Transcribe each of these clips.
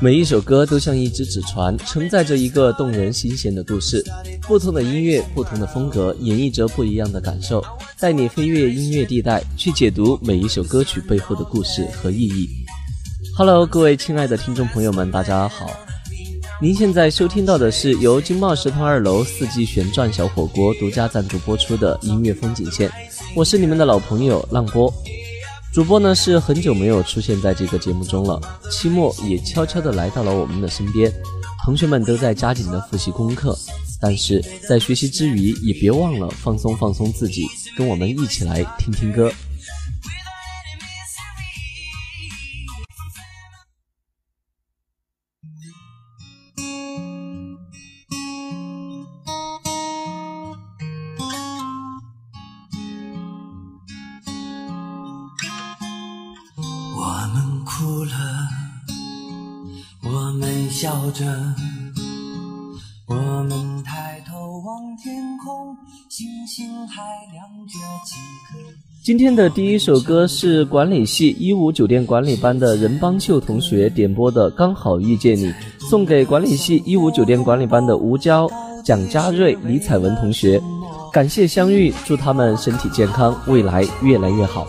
每一首歌都像一只纸船，承载着一个动人心弦的故事。不同的音乐，不同的风格，演绎着不一样的感受，带你飞越音乐地带，去解读每一首歌曲背后的故事和意义。Hello，各位亲爱的听众朋友们，大家好。您现在收听到的是由金茂食堂二楼四季旋转小火锅独家赞助播出的音乐风景线，我是你们的老朋友浪波。主播呢是很久没有出现在这个节目中了，期末也悄悄的来到了我们的身边，同学们都在加紧的复习功课，但是在学习之余也别忘了放松放松自己，跟我们一起来听听歌。今天的第一首歌是管理系一五酒店管理班的任邦秀同学点播的《刚好遇见你》，送给管理系一五酒店管理班的吴娇、蒋佳瑞、李彩文同学。感谢相遇，祝他们身体健康，未来越来越好。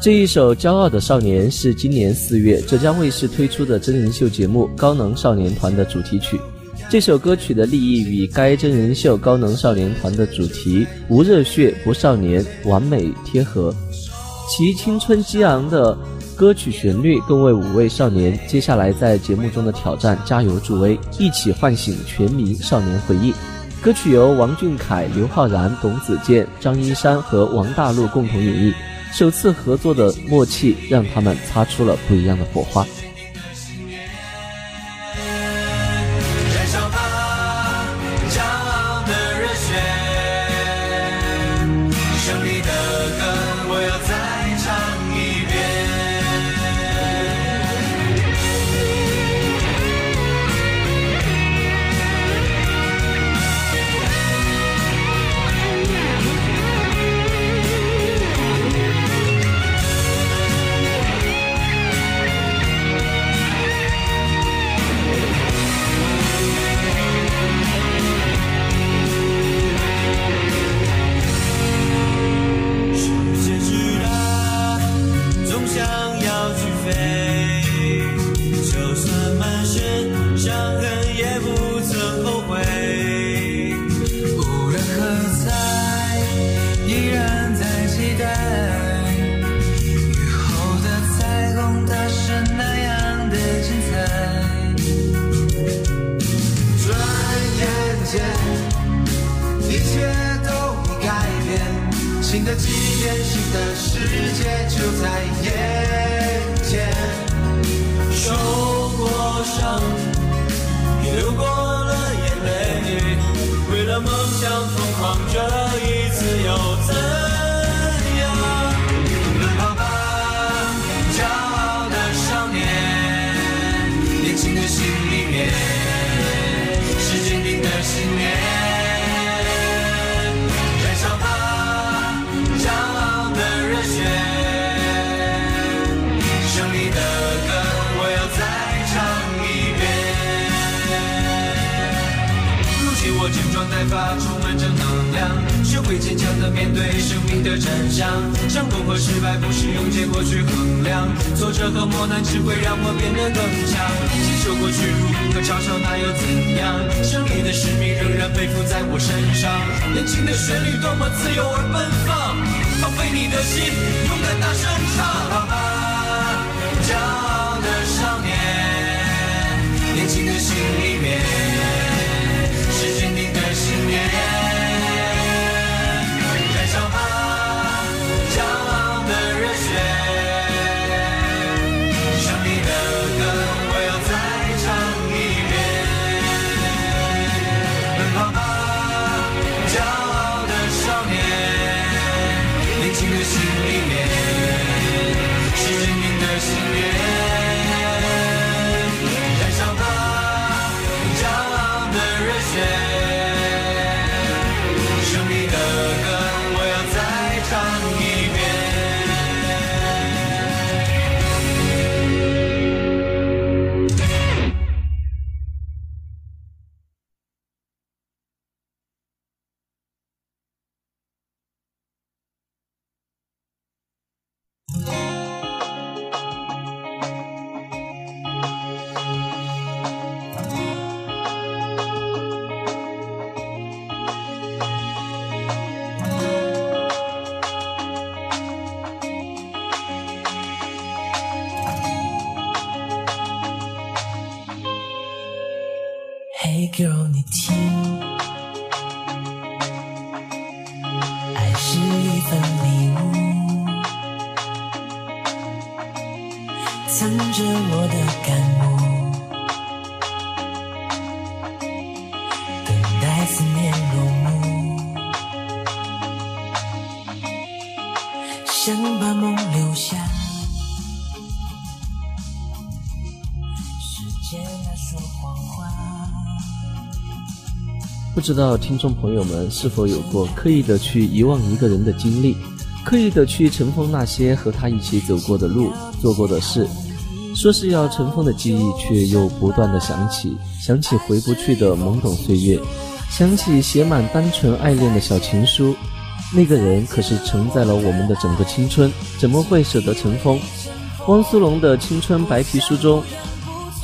这一首《骄傲的少年》是今年四月浙江卫视推出的真人秀节目《高能少年团》的主题曲。这首歌曲的立意与该真人秀高能少年团的主题“无热血不少年”完美贴合，其青春激昂的歌曲旋律更为五位少年接下来在节目中的挑战加油助威，一起唤醒全民少年回忆。歌曲由王俊凯、刘昊然、董子健、张一山和王大陆共同演绎，首次合作的默契让他们擦出了不一样的火花。充满正能量，学会坚强的面对生命的真相，成功和失败不是用结果去衡量，挫折和磨难只会让我变得更强。经受过屈辱和嘲笑那又怎样？胜利的使命仍然背负在我身上。年轻的旋律多么自由而奔放，放飞你的心，勇敢大声唱。骄傲的少年，年轻的心里面燃烧吧，骄傲的热血，胜利的歌我要再唱一遍。奔跑吧，骄傲的少年，年轻的心里面是坚定的信念。不知道听众朋友们是否有过刻意的去遗忘一个人的经历，刻意的去尘封那些和他一起走过的路、做过的事，说是要尘封的记忆，却又不断的想起，想起回不去的懵懂岁月，想起写满单纯爱恋的小情书，那个人可是承载了我们的整个青春，怎么会舍得尘封？汪苏泷的青春白皮书中。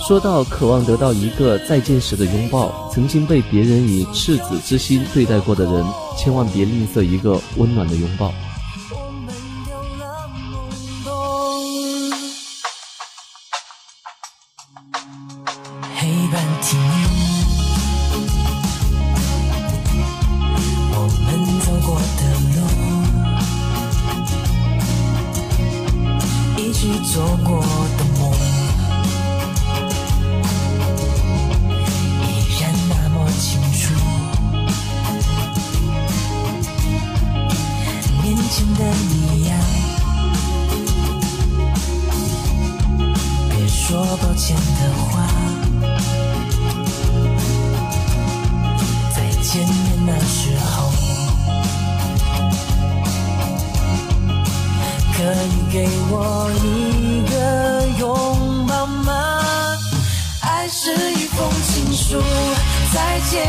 说到渴望得到一个再见时的拥抱，曾经被别人以赤子之心对待过的人，千万别吝啬一个温暖的拥抱。给我一个拥抱吗？爱是一封情书，再见，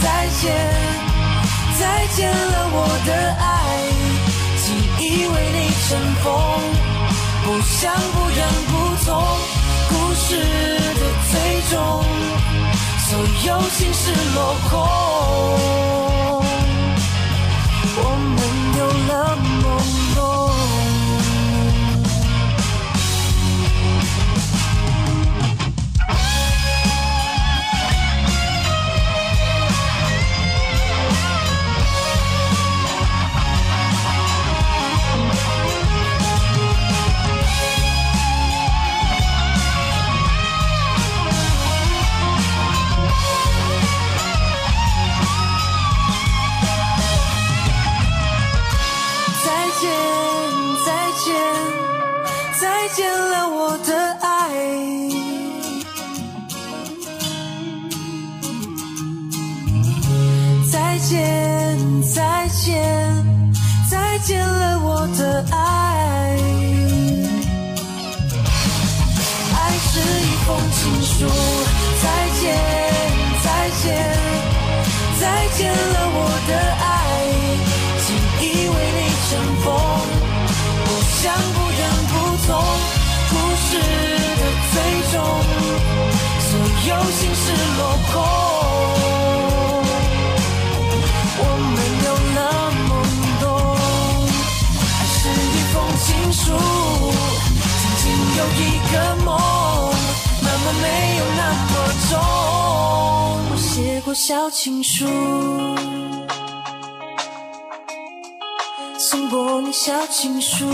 再见，再见了。我的爱，记忆为你尘封，不想、不愿、不从。故事的最终，所有心事落空。一封情书。小情书，送过你小情书，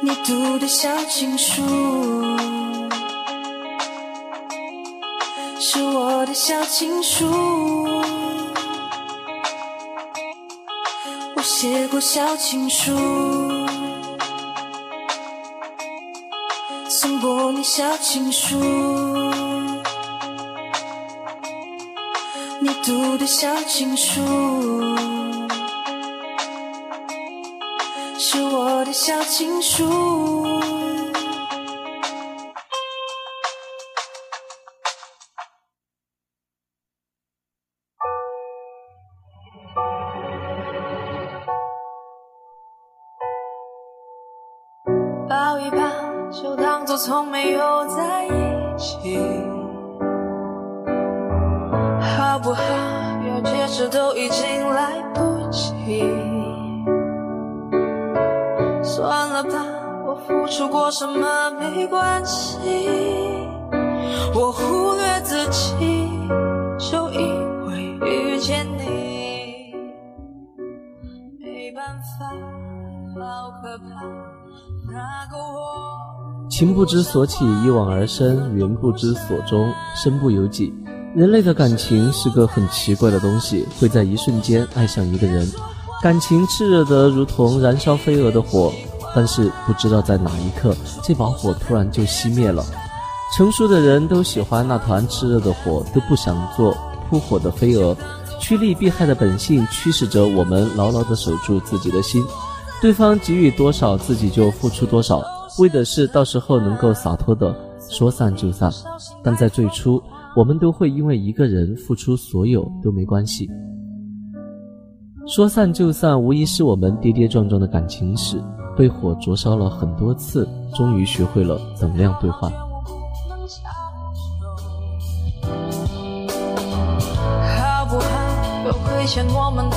你读的小情书，是我的小情书，我写过小情书，送过你小情书。你读的小情书，是我的小情书。抱一抱，就当作从没有在一起。付出过什么没关系，我忽略自己，就因为遇见你。没办法，好可怕，那个我。情不知所起，一往而深；缘不知所终，身不由己。人类的感情是个很奇怪的东西，会在一瞬间爱上一个人，感情炽热的如同燃烧飞蛾的火，但是不知道在哪一刻，这把火突然就熄灭了。成熟的人都喜欢那团炽热的火，都不想做扑火的飞蛾。趋利避害的本性驱使着我们牢牢地守住自己的心，对方给予多少，自己就付出多少，为的是到时候能够洒脱的说散就散。但在最初。我们都会因为一个人付出所有都没关系，说散就散，无疑是我们跌跌撞撞的感情史。被火灼烧了很多次，终于学会了等量兑换。好不好？有亏欠我们都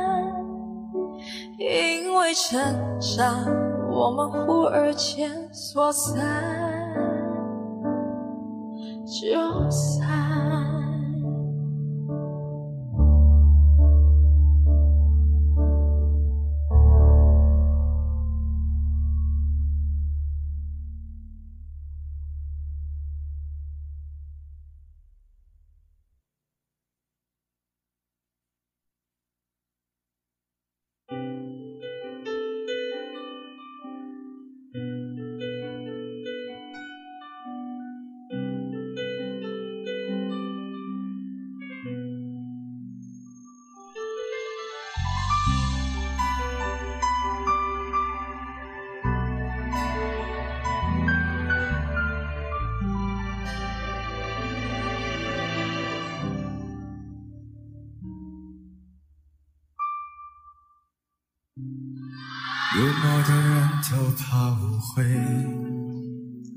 成长，我们忽而间说散就散。幽默的人都怕误会，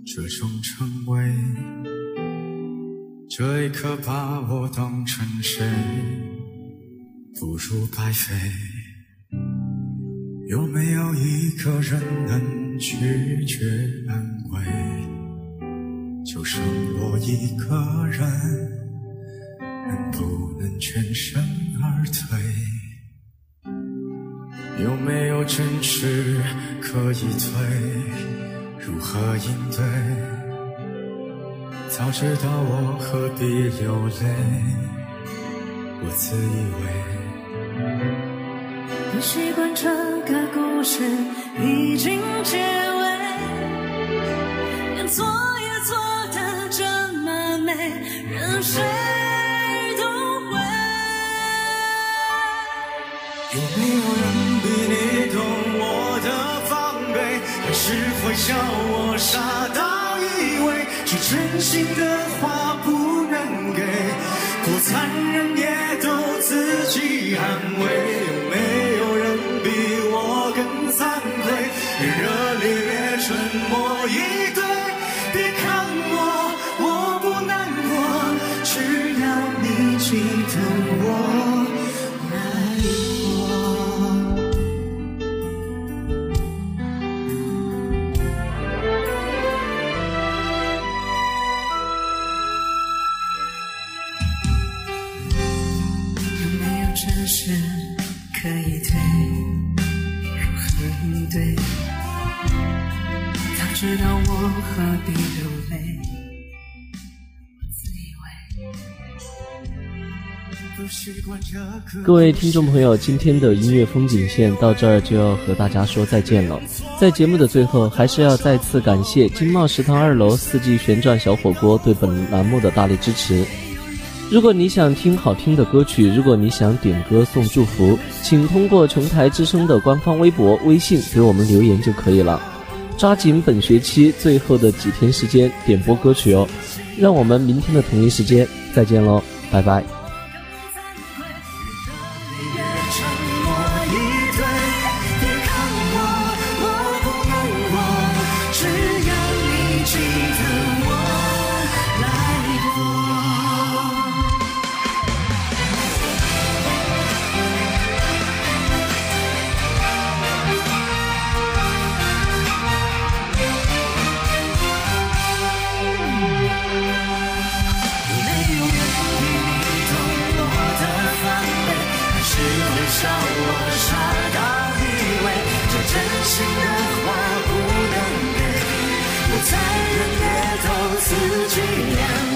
这种称谓，这一刻把我当成谁，不如白费。有没有一个人能拒绝安慰？就剩我一个人，能不能全身而退？有没有真实可以退？如何应对？早知道我何必流泪？我自以为你习惯这个故事已经结叫我傻到以为这真心的话不能给，多残忍也都自己安慰。真实可以对？如何应对？早知道我何必流泪？我自以为各位听众朋友，今天的音乐风景线到这儿就要和大家说再见了。在节目的最后，还是要再次感谢金茂食堂二楼四季旋转小火锅对本栏目的大力支持。如果你想听好听的歌曲，如果你想点歌送祝福，请通过琼台之声的官方微博、微信给我们留言就可以了。抓紧本学期最后的几天时间点播歌曲哦！让我们明天的同一时间再见喽，拜拜。的话不能给，我残忍的走，自己两。